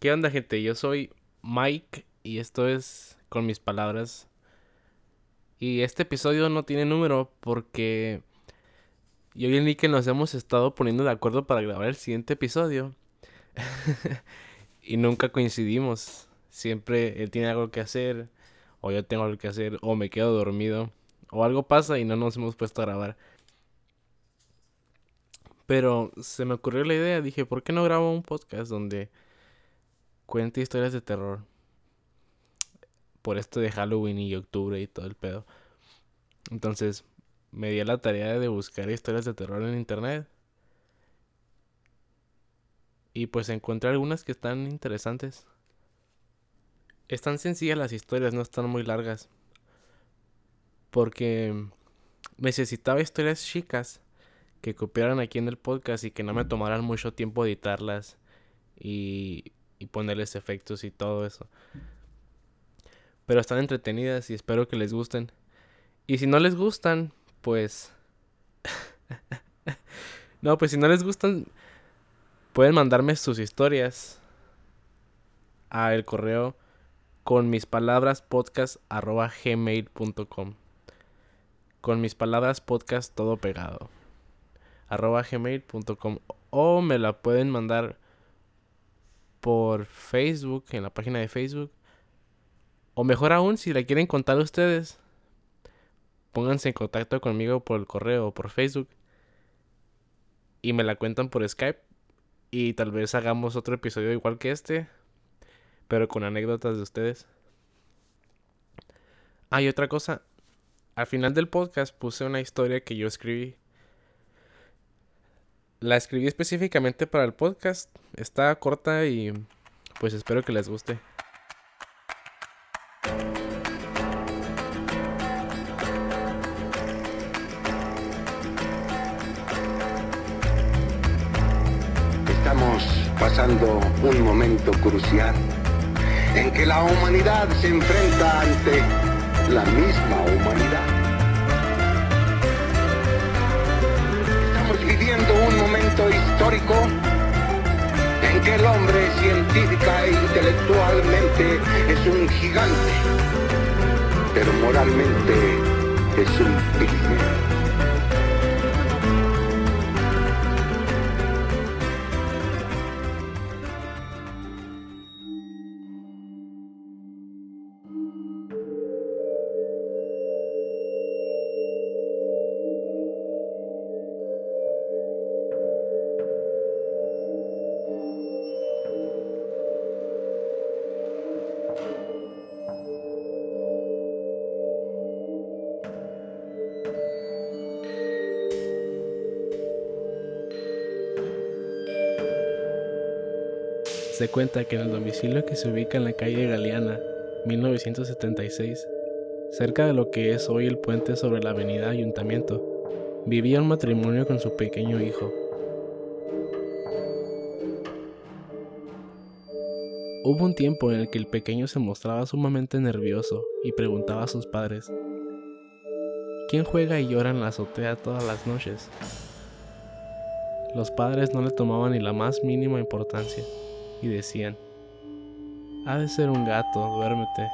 ¿Qué onda, gente? Yo soy Mike y esto es con mis palabras. Y este episodio no tiene número porque yo y el Nick nos hemos estado poniendo de acuerdo para grabar el siguiente episodio. y nunca coincidimos. Siempre él tiene algo que hacer, o yo tengo algo que hacer, o me quedo dormido, o algo pasa y no nos hemos puesto a grabar. Pero se me ocurrió la idea, dije, ¿por qué no grabo un podcast donde cuente historias de terror? Por esto de Halloween y octubre y todo el pedo. Entonces me di a la tarea de buscar historias de terror en internet. Y pues encontré algunas que están interesantes. Están sencillas las historias, no están muy largas. Porque necesitaba historias chicas que copiaran aquí en el podcast y que no me tomaran mucho tiempo editarlas y, y ponerles efectos y todo eso. Pero están entretenidas y espero que les gusten. Y si no les gustan, pues... no, pues si no les gustan, pueden mandarme sus historias a el correo con mis palabras podcast gmail.com con mis palabras podcast todo pegado arroba gmail.com o me la pueden mandar por Facebook en la página de Facebook o mejor aún si la quieren contar ustedes pónganse en contacto conmigo por el correo o por Facebook y me la cuentan por Skype y tal vez hagamos otro episodio igual que este, pero con anécdotas de ustedes. Ah, y otra cosa, al final del podcast puse una historia que yo escribí. La escribí específicamente para el podcast, está corta y pues espero que les guste. pasando un momento crucial en que la humanidad se enfrenta ante la misma humanidad. En que el hombre científica e intelectualmente es un gigante, pero moralmente es un pigmeo. Cuenta que en el domicilio que se ubica en la calle Galeana, 1976, cerca de lo que es hoy el puente sobre la avenida Ayuntamiento, vivía un matrimonio con su pequeño hijo. Hubo un tiempo en el que el pequeño se mostraba sumamente nervioso y preguntaba a sus padres, ¿quién juega y llora en la azotea todas las noches? Los padres no le tomaban ni la más mínima importancia y decían, ha de ser un gato, duérmete.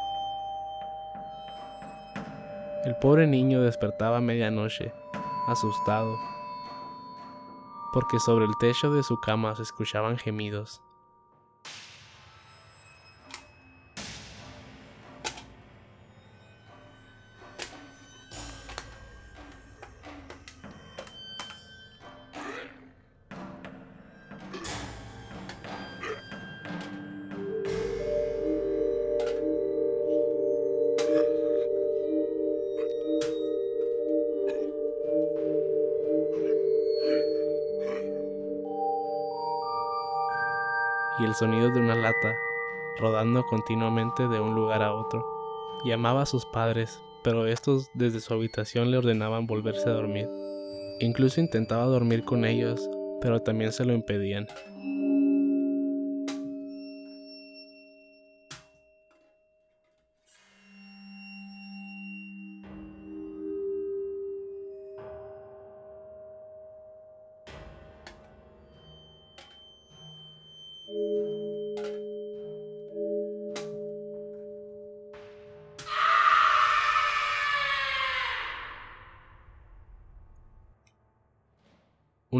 El pobre niño despertaba a medianoche, asustado, porque sobre el techo de su cama se escuchaban gemidos. Sonido de una lata rodando continuamente de un lugar a otro. Llamaba a sus padres, pero estos desde su habitación le ordenaban volverse a dormir. Incluso intentaba dormir con ellos, pero también se lo impedían.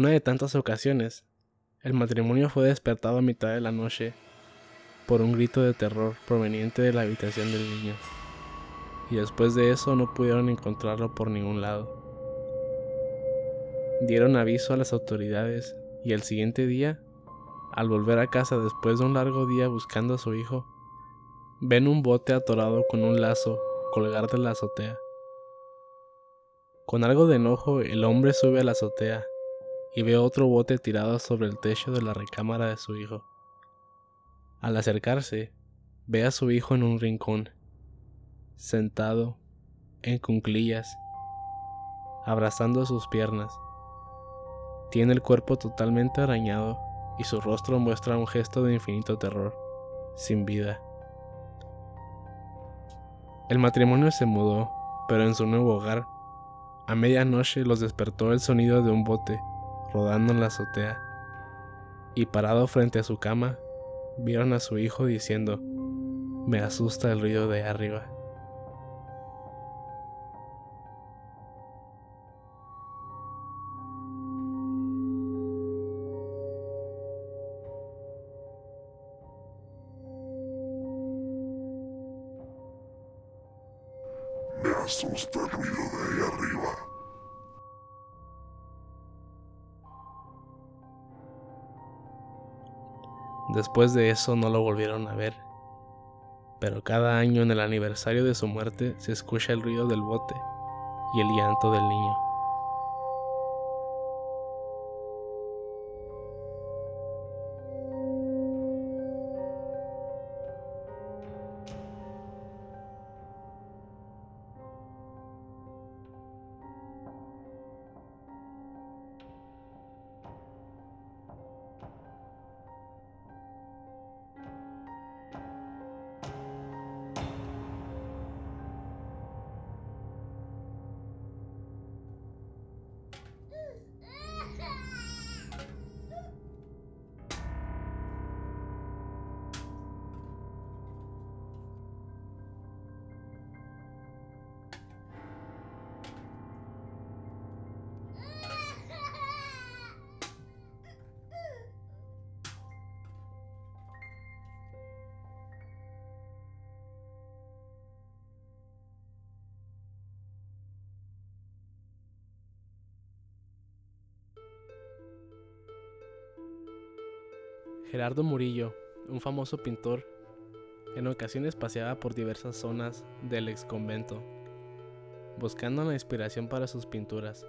Una de tantas ocasiones, el matrimonio fue despertado a mitad de la noche por un grito de terror proveniente de la habitación del niño, y después de eso no pudieron encontrarlo por ningún lado. Dieron aviso a las autoridades y el siguiente día, al volver a casa después de un largo día buscando a su hijo, ven un bote atorado con un lazo colgar de la azotea. Con algo de enojo, el hombre sube a la azotea y ve otro bote tirado sobre el techo de la recámara de su hijo. Al acercarse, ve a su hijo en un rincón, sentado, en cunclillas, abrazando sus piernas. Tiene el cuerpo totalmente arañado y su rostro muestra un gesto de infinito terror, sin vida. El matrimonio se mudó, pero en su nuevo hogar, a medianoche los despertó el sonido de un bote rodando en la azotea, y parado frente a su cama, vieron a su hijo diciendo, me asusta el ruido de arriba. Después de eso no lo volvieron a ver. Pero cada año en el aniversario de su muerte se escucha el ruido del bote y el llanto del niño. Gerardo Murillo, un famoso pintor, en ocasiones paseaba por diversas zonas del ex convento, buscando la inspiración para sus pinturas.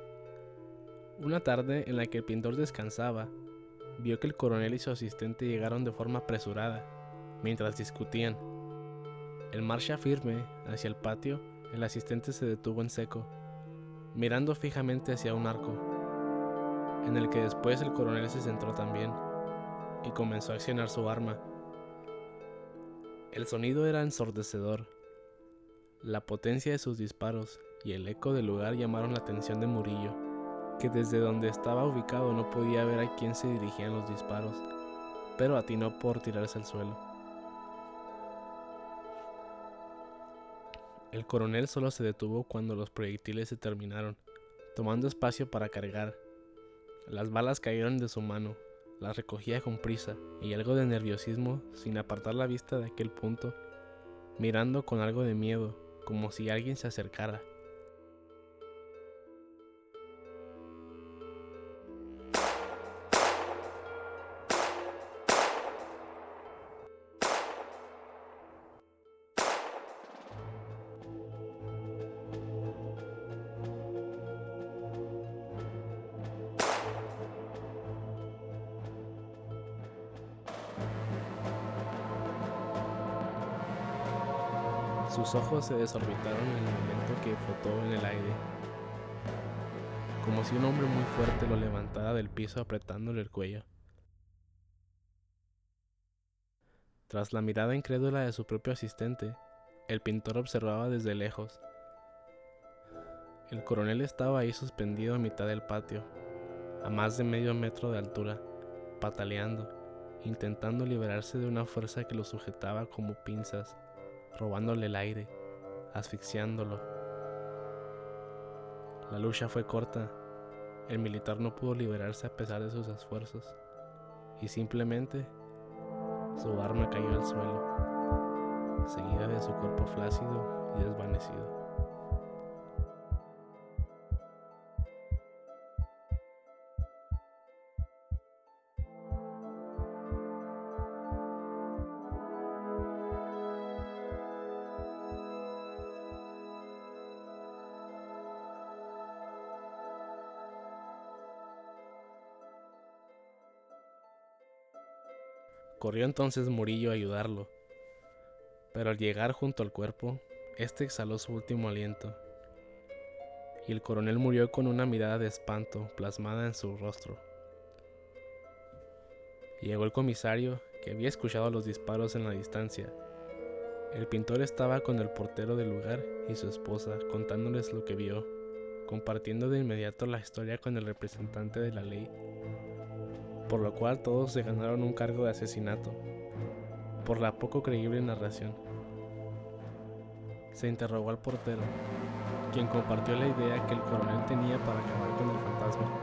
Una tarde en la que el pintor descansaba, vio que el coronel y su asistente llegaron de forma apresurada, mientras discutían. En marcha firme hacia el patio, el asistente se detuvo en seco, mirando fijamente hacia un arco, en el que después el coronel se centró también y comenzó a accionar su arma. El sonido era ensordecedor. La potencia de sus disparos y el eco del lugar llamaron la atención de Murillo, que desde donde estaba ubicado no podía ver a quién se dirigían los disparos, pero atinó por tirarse al suelo. El coronel solo se detuvo cuando los proyectiles se terminaron, tomando espacio para cargar. Las balas cayeron de su mano la recogía con prisa y algo de nerviosismo sin apartar la vista de aquel punto, mirando con algo de miedo, como si alguien se acercara. Sus ojos se desorbitaron en el momento que flotó en el aire, como si un hombre muy fuerte lo levantara del piso apretándole el cuello. Tras la mirada incrédula de su propio asistente, el pintor observaba desde lejos. El coronel estaba ahí suspendido a mitad del patio, a más de medio metro de altura, pataleando, intentando liberarse de una fuerza que lo sujetaba como pinzas robándole el aire, asfixiándolo. La lucha fue corta el militar no pudo liberarse a pesar de sus esfuerzos, y simplemente su arma cayó al suelo, seguida de su cuerpo flácido y desvanecido. Entonces Murillo a ayudarlo, pero al llegar junto al cuerpo, éste exhaló su último aliento, y el coronel murió con una mirada de espanto plasmada en su rostro. Llegó el comisario, que había escuchado los disparos en la distancia. El pintor estaba con el portero del lugar y su esposa contándoles lo que vio, compartiendo de inmediato la historia con el representante de la ley por lo cual todos se ganaron un cargo de asesinato, por la poco creíble narración. Se interrogó al portero, quien compartió la idea que el coronel tenía para acabar con el fantasma.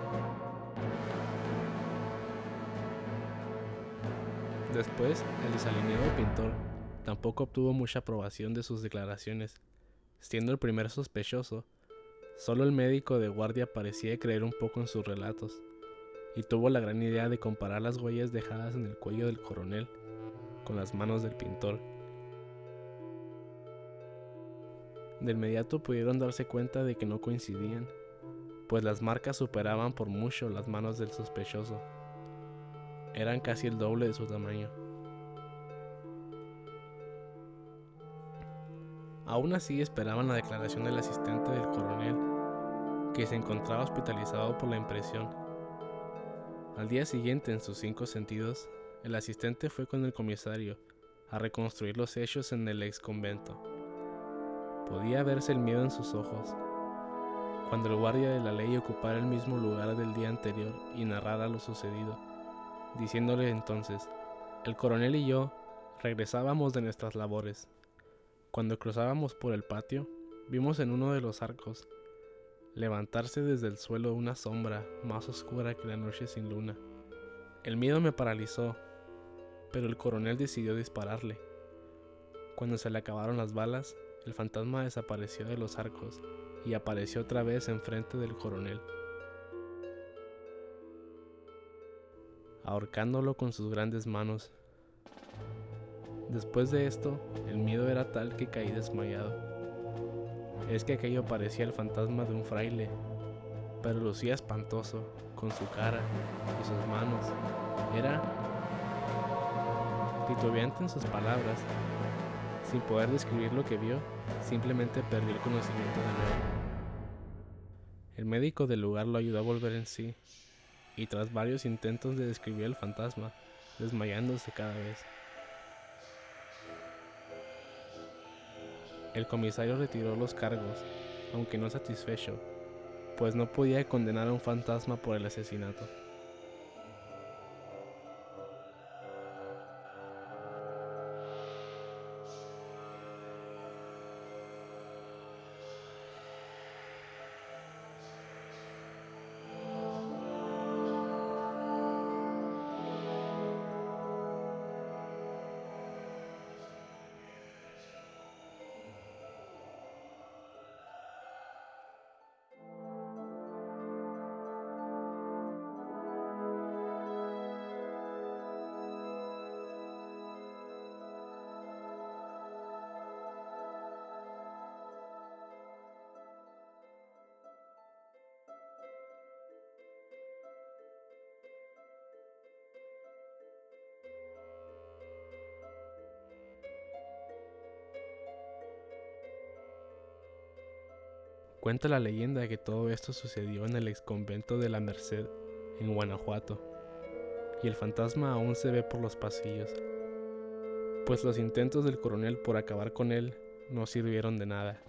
Después, el desalineado pintor tampoco obtuvo mucha aprobación de sus declaraciones, siendo el primer sospechoso. Solo el médico de guardia parecía creer un poco en sus relatos y tuvo la gran idea de comparar las huellas dejadas en el cuello del coronel con las manos del pintor. De inmediato pudieron darse cuenta de que no coincidían, pues las marcas superaban por mucho las manos del sospechoso. Eran casi el doble de su tamaño. Aún así esperaban la declaración del asistente del coronel, que se encontraba hospitalizado por la impresión al día siguiente, en sus cinco sentidos, el asistente fue con el comisario a reconstruir los hechos en el ex convento. Podía verse el miedo en sus ojos. Cuando el guardia de la ley ocupara el mismo lugar del día anterior y narrara lo sucedido, diciéndole entonces, el coronel y yo regresábamos de nuestras labores. Cuando cruzábamos por el patio, vimos en uno de los arcos levantarse desde el suelo una sombra más oscura que la noche sin luna. El miedo me paralizó, pero el coronel decidió dispararle. Cuando se le acabaron las balas, el fantasma desapareció de los arcos y apareció otra vez enfrente del coronel, ahorcándolo con sus grandes manos. Después de esto, el miedo era tal que caí desmayado es que aquello parecía el fantasma de un fraile, pero lucía espantoso, con su cara y sus manos. Era titubeante en sus palabras. Sin poder describir lo que vio, simplemente perdió el conocimiento de nuevo. El médico del lugar lo ayudó a volver en sí, y tras varios intentos de describir el fantasma, desmayándose cada vez, El comisario retiró los cargos, aunque no satisfecho, pues no podía condenar a un fantasma por el asesinato. Cuenta la leyenda que todo esto sucedió en el exconvento de la Merced, en Guanajuato, y el fantasma aún se ve por los pasillos, pues los intentos del coronel por acabar con él no sirvieron de nada.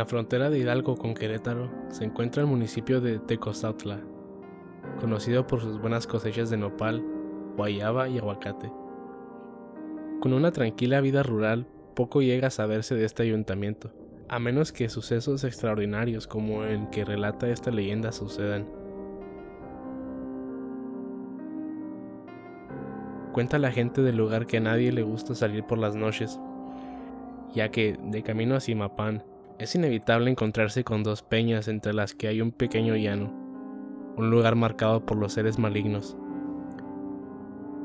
La frontera de Hidalgo con Querétaro se encuentra el municipio de Tecozautla, conocido por sus buenas cosechas de nopal, guayaba y aguacate. Con una tranquila vida rural, poco llega a saberse de este ayuntamiento, a menos que sucesos extraordinarios como el que relata esta leyenda sucedan. Cuenta la gente del lugar que a nadie le gusta salir por las noches, ya que de camino a Simapán es inevitable encontrarse con dos peñas entre las que hay un pequeño llano, un lugar marcado por los seres malignos.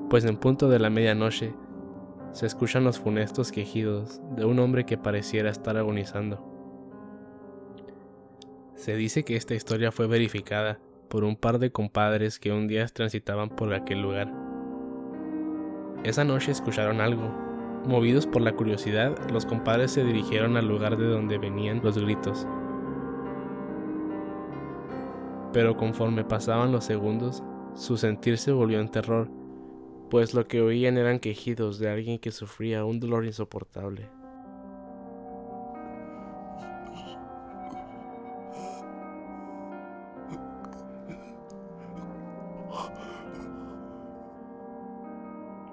Pues en punto de la medianoche se escuchan los funestos quejidos de un hombre que pareciera estar agonizando. Se dice que esta historia fue verificada por un par de compadres que un día transitaban por aquel lugar. Esa noche escucharon algo, Movidos por la curiosidad, los compadres se dirigieron al lugar de donde venían los gritos. Pero conforme pasaban los segundos, su sentir se volvió en terror, pues lo que oían eran quejidos de alguien que sufría un dolor insoportable.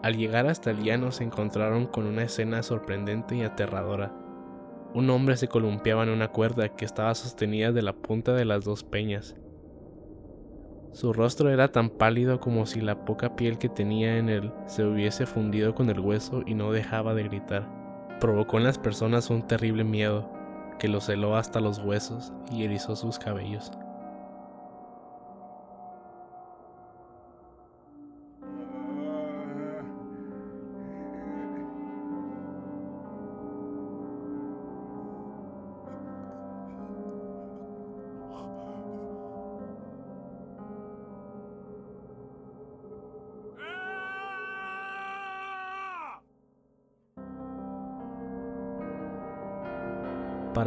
Al llegar hasta el llano se encontraron con una escena sorprendente y aterradora. Un hombre se columpiaba en una cuerda que estaba sostenida de la punta de las dos peñas. Su rostro era tan pálido como si la poca piel que tenía en él se hubiese fundido con el hueso y no dejaba de gritar. Provocó en las personas un terrible miedo que los heló hasta los huesos y erizó sus cabellos.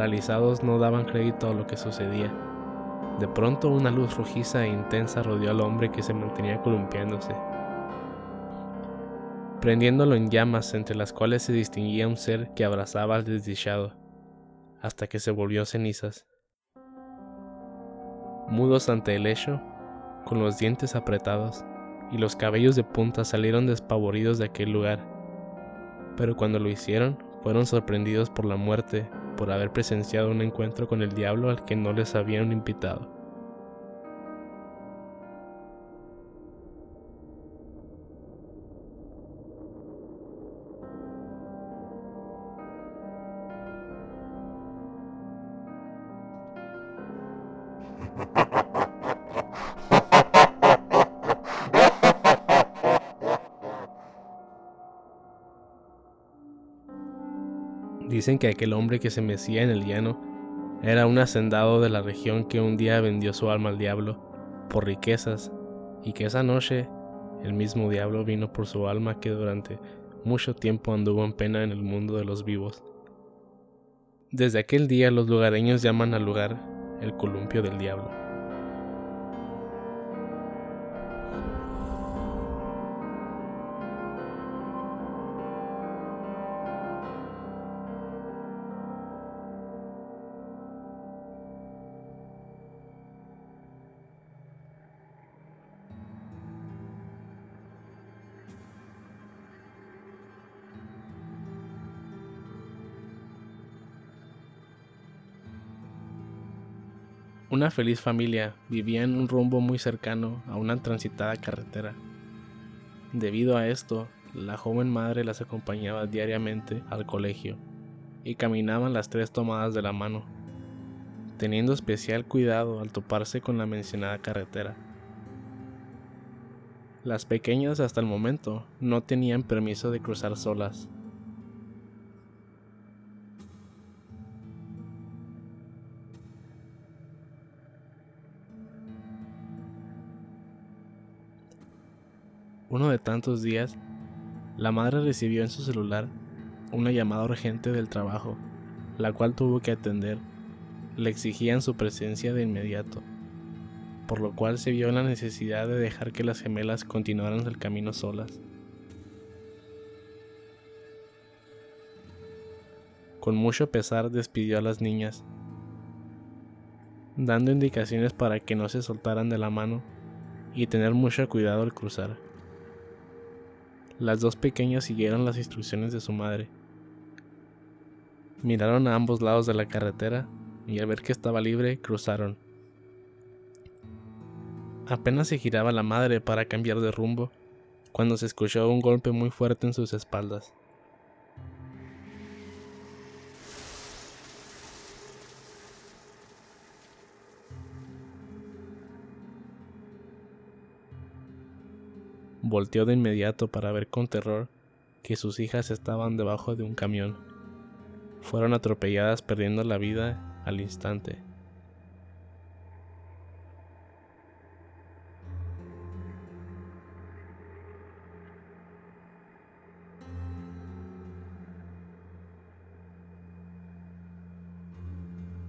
Paralizados no daban crédito a lo que sucedía. De pronto una luz rojiza e intensa rodeó al hombre que se mantenía columpiándose, prendiéndolo en llamas entre las cuales se distinguía un ser que abrazaba al desdichado, hasta que se volvió cenizas. Mudos ante el hecho, con los dientes apretados y los cabellos de punta salieron despavoridos de aquel lugar, pero cuando lo hicieron fueron sorprendidos por la muerte por haber presenciado un encuentro con el diablo al que no les habían invitado. Dicen que aquel hombre que se mecía en el llano era un hacendado de la región que un día vendió su alma al diablo por riquezas y que esa noche el mismo diablo vino por su alma que durante mucho tiempo anduvo en pena en el mundo de los vivos. Desde aquel día los lugareños llaman al lugar el columpio del diablo. Una feliz familia vivía en un rumbo muy cercano a una transitada carretera. Debido a esto, la joven madre las acompañaba diariamente al colegio y caminaban las tres tomadas de la mano, teniendo especial cuidado al toparse con la mencionada carretera. Las pequeñas hasta el momento no tenían permiso de cruzar solas, Uno de tantos días, la madre recibió en su celular una llamada urgente del trabajo, la cual tuvo que atender. Le exigían su presencia de inmediato, por lo cual se vio en la necesidad de dejar que las gemelas continuaran el camino solas. Con mucho pesar despidió a las niñas dando indicaciones para que no se soltaran de la mano y tener mucho cuidado al cruzar. Las dos pequeñas siguieron las instrucciones de su madre. Miraron a ambos lados de la carretera y al ver que estaba libre cruzaron. Apenas se giraba la madre para cambiar de rumbo cuando se escuchó un golpe muy fuerte en sus espaldas. Volteó de inmediato para ver con terror que sus hijas estaban debajo de un camión. Fueron atropelladas perdiendo la vida al instante.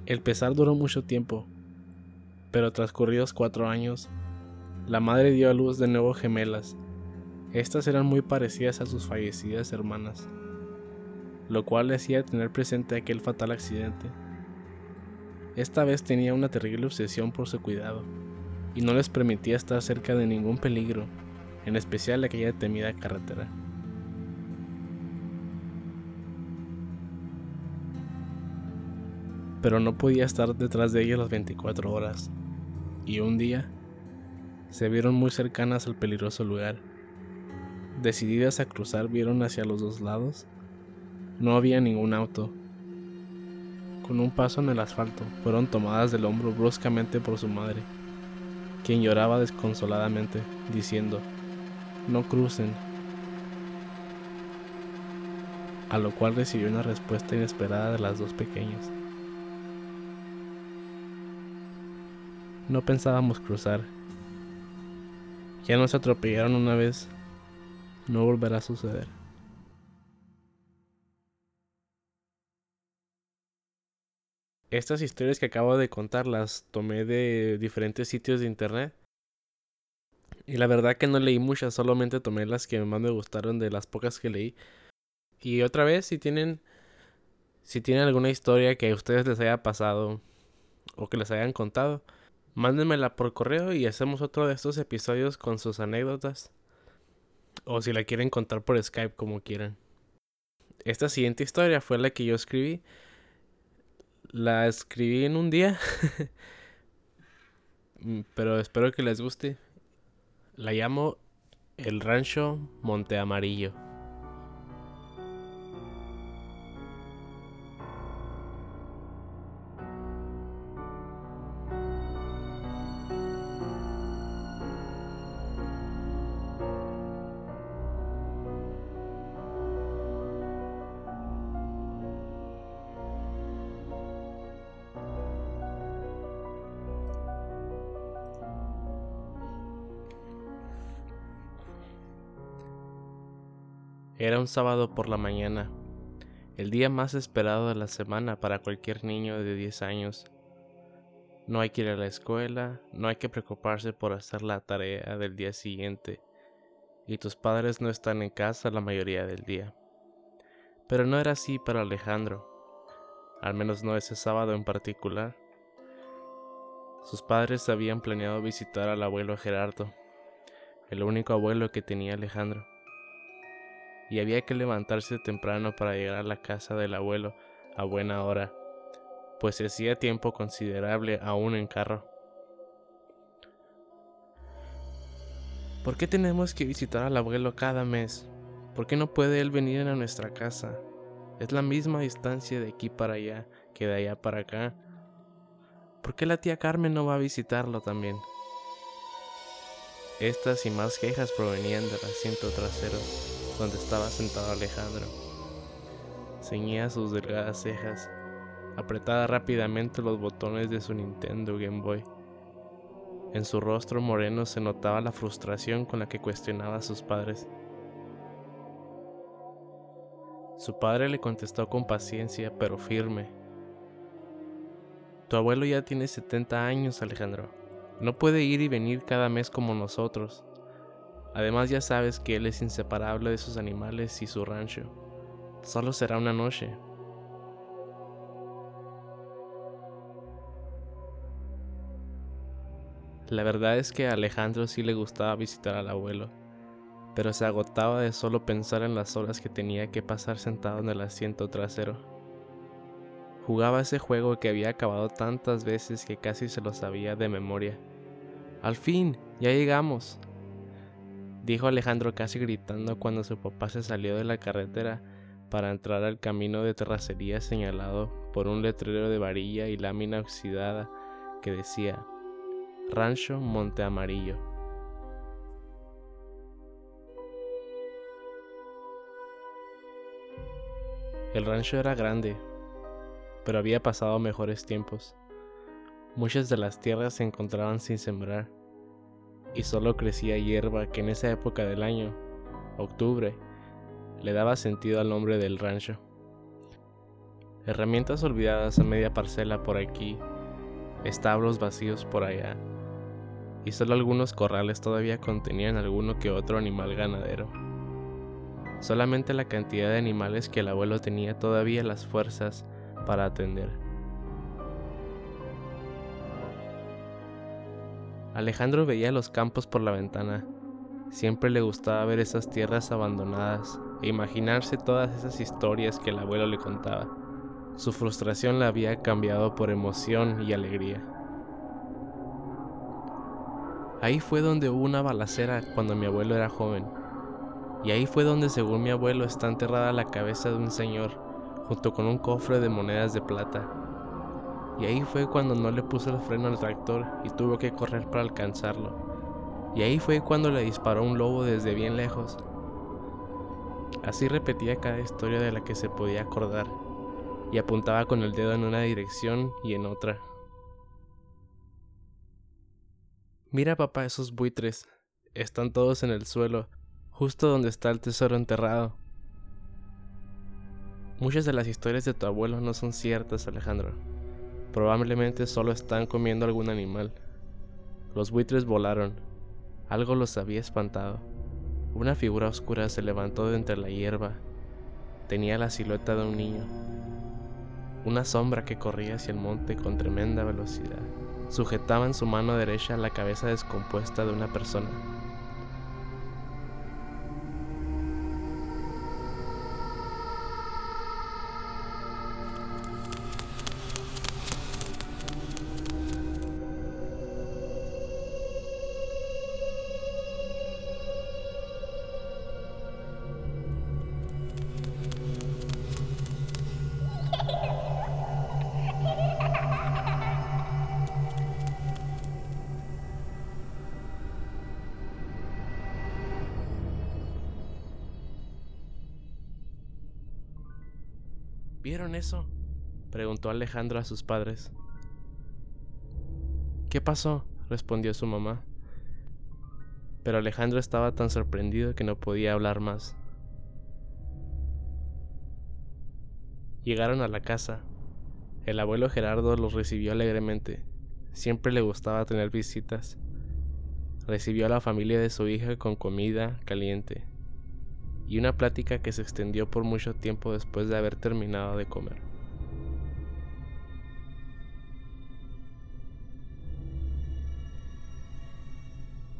El pesar duró mucho tiempo, pero transcurridos cuatro años, la madre dio a luz de nuevo gemelas. Estas eran muy parecidas a sus fallecidas hermanas, lo cual le hacía tener presente aquel fatal accidente. Esta vez tenía una terrible obsesión por su cuidado, y no les permitía estar cerca de ningún peligro, en especial aquella temida carretera. Pero no podía estar detrás de ellos las 24 horas, y un día se vieron muy cercanas al peligroso lugar. Decididas a cruzar, vieron hacia los dos lados. No había ningún auto. Con un paso en el asfalto, fueron tomadas del hombro bruscamente por su madre, quien lloraba desconsoladamente, diciendo, no crucen. A lo cual recibió una respuesta inesperada de las dos pequeñas. No pensábamos cruzar, ya nos atropellaron una vez. No volverá a suceder. Estas historias que acabo de contar las tomé de diferentes sitios de internet. Y la verdad que no leí muchas, solamente tomé las que más me gustaron de las pocas que leí. Y otra vez, si tienen si tienen alguna historia que a ustedes les haya pasado o que les hayan contado, Mándenmela por correo y hacemos otro de estos episodios con sus anécdotas. O si la quieren contar por Skype como quieran. Esta siguiente historia fue la que yo escribí. La escribí en un día. Mm, pero espero que les guste. La llamo El Rancho Monte Amarillo. Un sábado por la mañana, el día más esperado de la semana para cualquier niño de 10 años. No hay que ir a la escuela, no hay que preocuparse por hacer la tarea del día siguiente, y tus padres no están en casa la mayoría del día. Pero no era así para Alejandro, al menos no ese sábado en particular. Sus padres habían planeado visitar al abuelo Gerardo, el único abuelo que tenía Alejandro y había que levantarse temprano para llegar a la casa del abuelo a buena hora, pues hacía tiempo considerable aún en carro. ¿Por qué tenemos que visitar al abuelo cada mes? ¿Por qué no puede él venir a nuestra casa? Es la misma distancia de aquí para allá que de allá para acá. ¿Por qué la tía Carmen no va a visitarlo también? Estas y más quejas provenían del asiento trasero donde estaba sentado Alejandro. Ceñía sus delgadas cejas, apretaba rápidamente los botones de su Nintendo Game Boy. En su rostro moreno se notaba la frustración con la que cuestionaba a sus padres. Su padre le contestó con paciencia pero firme. Tu abuelo ya tiene 70 años, Alejandro. No puede ir y venir cada mes como nosotros. Además ya sabes que él es inseparable de sus animales y su rancho. Solo será una noche. La verdad es que a Alejandro sí le gustaba visitar al abuelo, pero se agotaba de solo pensar en las horas que tenía que pasar sentado en el asiento trasero. Jugaba ese juego que había acabado tantas veces que casi se lo sabía de memoria. Al fin, ya llegamos, dijo Alejandro casi gritando cuando su papá se salió de la carretera para entrar al camino de terracería señalado por un letrero de varilla y lámina oxidada que decía Rancho Monte Amarillo. El rancho era grande, pero había pasado mejores tiempos. Muchas de las tierras se encontraban sin sembrar y solo crecía hierba que en esa época del año, octubre, le daba sentido al nombre del rancho. Herramientas olvidadas a media parcela por aquí, establos vacíos por allá, y solo algunos corrales todavía contenían alguno que otro animal ganadero. Solamente la cantidad de animales que el abuelo tenía todavía las fuerzas para atender. Alejandro veía los campos por la ventana. Siempre le gustaba ver esas tierras abandonadas e imaginarse todas esas historias que el abuelo le contaba. Su frustración la había cambiado por emoción y alegría. Ahí fue donde hubo una balacera cuando mi abuelo era joven. Y ahí fue donde según mi abuelo está enterrada la cabeza de un señor junto con un cofre de monedas de plata. Y ahí fue cuando no le puso el freno al tractor y tuvo que correr para alcanzarlo. Y ahí fue cuando le disparó un lobo desde bien lejos. Así repetía cada historia de la que se podía acordar y apuntaba con el dedo en una dirección y en otra. Mira papá esos buitres. Están todos en el suelo, justo donde está el tesoro enterrado. Muchas de las historias de tu abuelo no son ciertas, Alejandro. Probablemente solo están comiendo algún animal. Los buitres volaron. Algo los había espantado. Una figura oscura se levantó de entre la hierba. Tenía la silueta de un niño. Una sombra que corría hacia el monte con tremenda velocidad. Sujetaba en su mano derecha la cabeza descompuesta de una persona. Alejandro a sus padres. ¿Qué pasó? respondió su mamá. Pero Alejandro estaba tan sorprendido que no podía hablar más. Llegaron a la casa. El abuelo Gerardo los recibió alegremente. Siempre le gustaba tener visitas. Recibió a la familia de su hija con comida caliente y una plática que se extendió por mucho tiempo después de haber terminado de comer.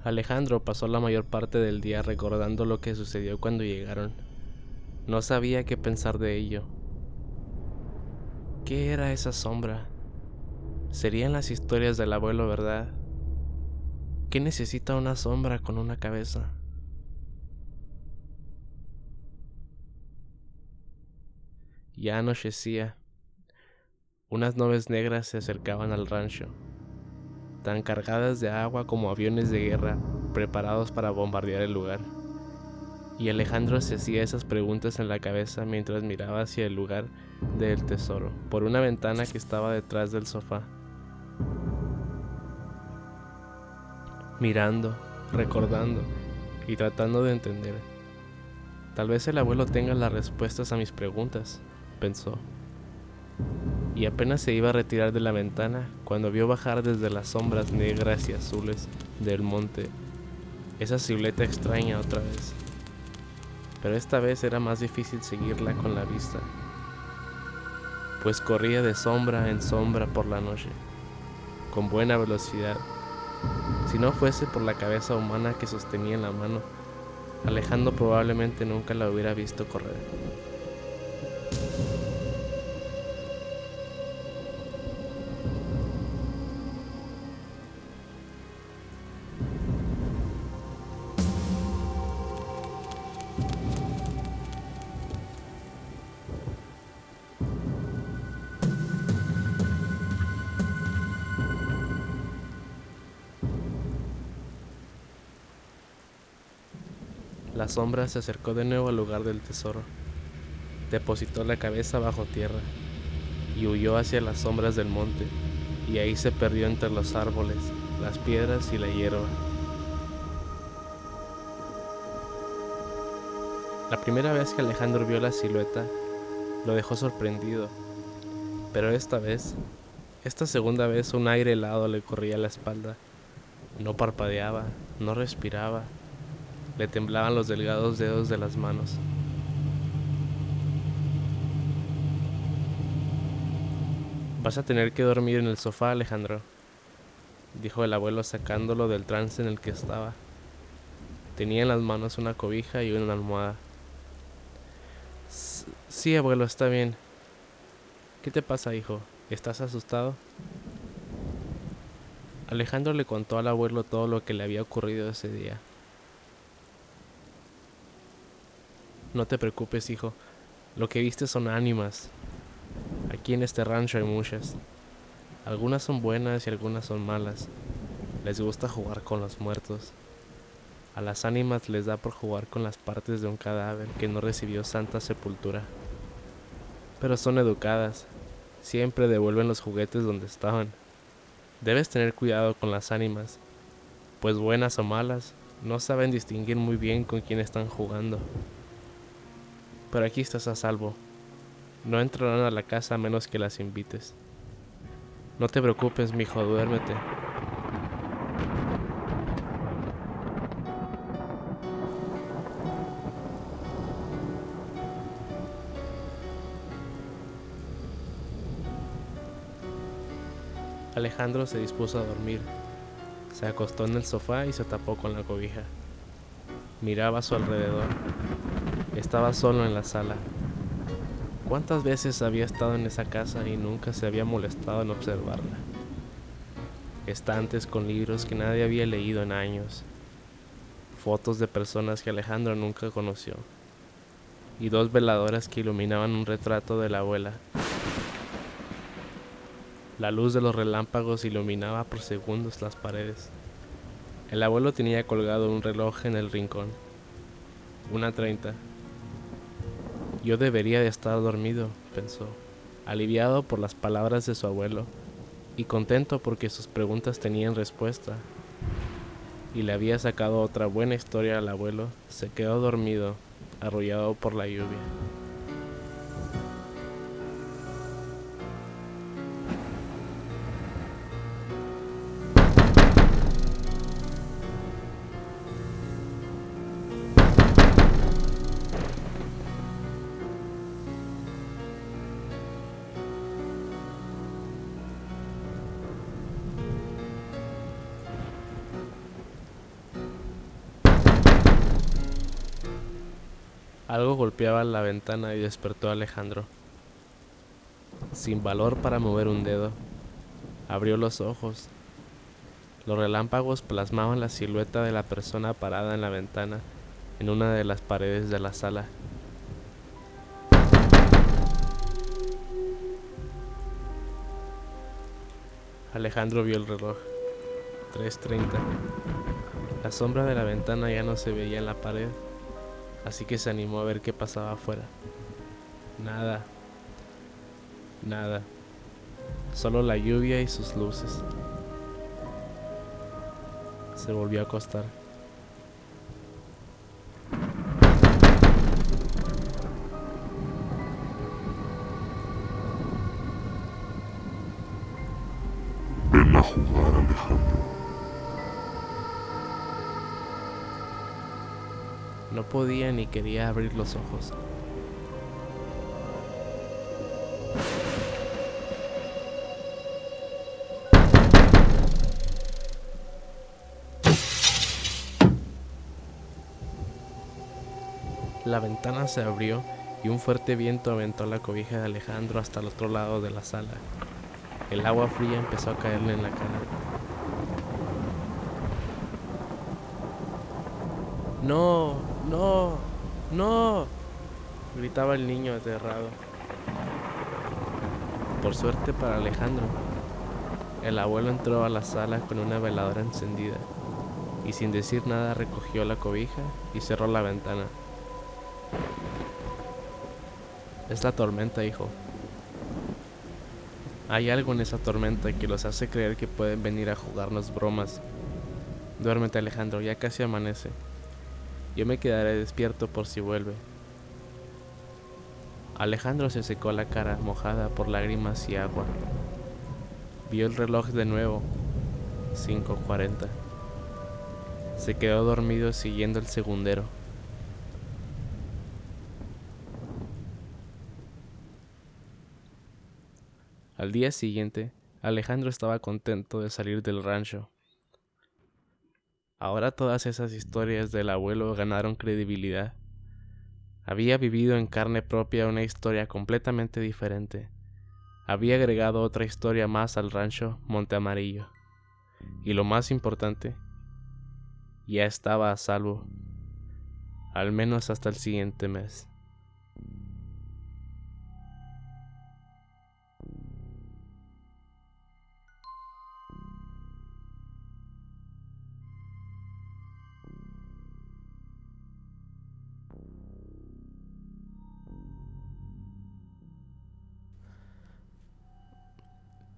Alejandro pasó la mayor parte del día recordando lo que sucedió cuando llegaron. No sabía qué pensar de ello. ¿Qué era esa sombra? ¿Serían las historias del abuelo verdad? ¿Qué necesita una sombra con una cabeza? Ya anochecía. Unas nubes negras se acercaban al rancho, tan cargadas de agua como aviones de guerra preparados para bombardear el lugar. Y Alejandro se hacía esas preguntas en la cabeza mientras miraba hacia el lugar del tesoro, por una ventana que estaba detrás del sofá. Mirando, recordando y tratando de entender. Tal vez el abuelo tenga las respuestas a mis preguntas pensó. Y apenas se iba a retirar de la ventana cuando vio bajar desde las sombras negras y azules del monte esa silueta extraña otra vez. Pero esta vez era más difícil seguirla con la vista, pues corría de sombra en sombra por la noche, con buena velocidad, Si no fuese por la cabeza humana que sostenía en la mano, Alejandro probablemente nunca la hubiera visto correr. Sombra se acercó de nuevo al lugar del tesoro. Depositó la cabeza bajo tierra y huyó hacia las sombras del monte, y ahí se perdió entre los árboles, las piedras y la hierba. La primera vez que Alejandro vio la silueta, lo dejó sorprendido, pero esta vez, esta segunda vez un aire helado le corría la espalda. No parpadeaba, no respiraba, le temblaban los delgados dedos de las manos. Vas a tener que dormir en el sofá, Alejandro, dijo el abuelo sacándolo del trance en el que estaba. Tenía en las manos una cobija y una almohada. Sí, abuelo, está bien. ¿Qué te pasa, hijo? ¿Estás asustado? Alejandro le contó al abuelo todo lo que le había ocurrido ese día. No te preocupes, hijo. Lo que viste son ánimas. Aquí en este rancho hay muchas. Algunas son buenas y algunas son malas. Les gusta jugar con los muertos. A las ánimas les da por jugar con las partes de un cadáver que no recibió santa sepultura. Pero son educadas. Siempre devuelven los juguetes donde estaban. Debes tener cuidado con las ánimas, pues buenas o malas, no saben distinguir muy bien con quién están jugando pero aquí estás a salvo. No entrarán a la casa a menos que las invites. No te preocupes, mijo, duérmete. Alejandro se dispuso a dormir. Se acostó en el sofá y se tapó con la cobija. Miraba a su alrededor. Estaba solo en la sala. ¿Cuántas veces había estado en esa casa y nunca se había molestado en observarla? Estantes con libros que nadie había leído en años. Fotos de personas que Alejandro nunca conoció. Y dos veladoras que iluminaban un retrato de la abuela. La luz de los relámpagos iluminaba por segundos las paredes. El abuelo tenía colgado un reloj en el rincón. Una treinta. Yo debería de estar dormido, pensó, aliviado por las palabras de su abuelo y contento porque sus preguntas tenían respuesta. Y le había sacado otra buena historia al abuelo, se quedó dormido, arrullado por la lluvia. Golpeaba la ventana y despertó a Alejandro. Sin valor para mover un dedo, abrió los ojos. Los relámpagos plasmaban la silueta de la persona parada en la ventana en una de las paredes de la sala. Alejandro vio el reloj. 3.30. La sombra de la ventana ya no se veía en la pared así que se animó a ver qué pasaba afuera. Nada, nada, solo la lluvia y sus luces. Se volvió a acostar. no podía ni quería abrir los ojos. La ventana se abrió y un fuerte viento aventó la cobija de Alejandro hasta el otro lado de la sala. El agua fría empezó a caerle en la cara. No, no, no, gritaba el niño aterrado. Por suerte para Alejandro, el abuelo entró a la sala con una veladora encendida y sin decir nada recogió la cobija y cerró la ventana. Es la tormenta, hijo. Hay algo en esa tormenta que los hace creer que pueden venir a jugarnos bromas. Duérmete, Alejandro, ya casi amanece. Yo me quedaré despierto por si vuelve. Alejandro se secó la cara mojada por lágrimas y agua. Vio el reloj de nuevo. 5.40. Se quedó dormido siguiendo el segundero. Al día siguiente, Alejandro estaba contento de salir del rancho. Ahora todas esas historias del abuelo ganaron credibilidad. Había vivido en carne propia una historia completamente diferente. Había agregado otra historia más al rancho Monte Amarillo. Y lo más importante, ya estaba a salvo, al menos hasta el siguiente mes.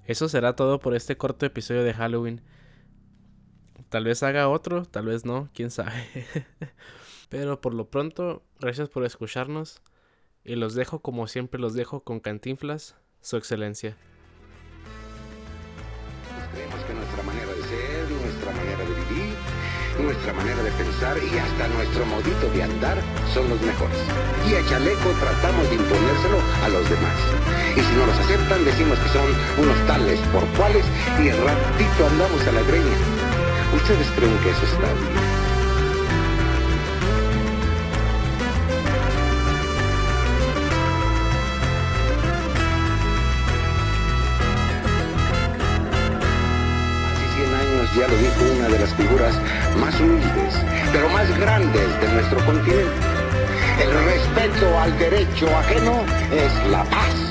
Eso será todo por este corto episodio de Halloween. Tal vez haga otro, tal vez no, quién sabe. Pero por lo pronto, gracias por escucharnos y los dejo como siempre los dejo con Cantinflas, su excelencia. Nuestra manera de pensar y hasta nuestro modito de andar son los mejores. Y a chaleco tratamos de imponérselo a los demás. Y si no los aceptan, decimos que son unos tales por cuales y ratito andamos a la greña. ¿Ustedes creen que eso está bien? Ya lo dijo una de las figuras más humildes, pero más grandes de nuestro continente. El respeto al derecho ajeno es la paz.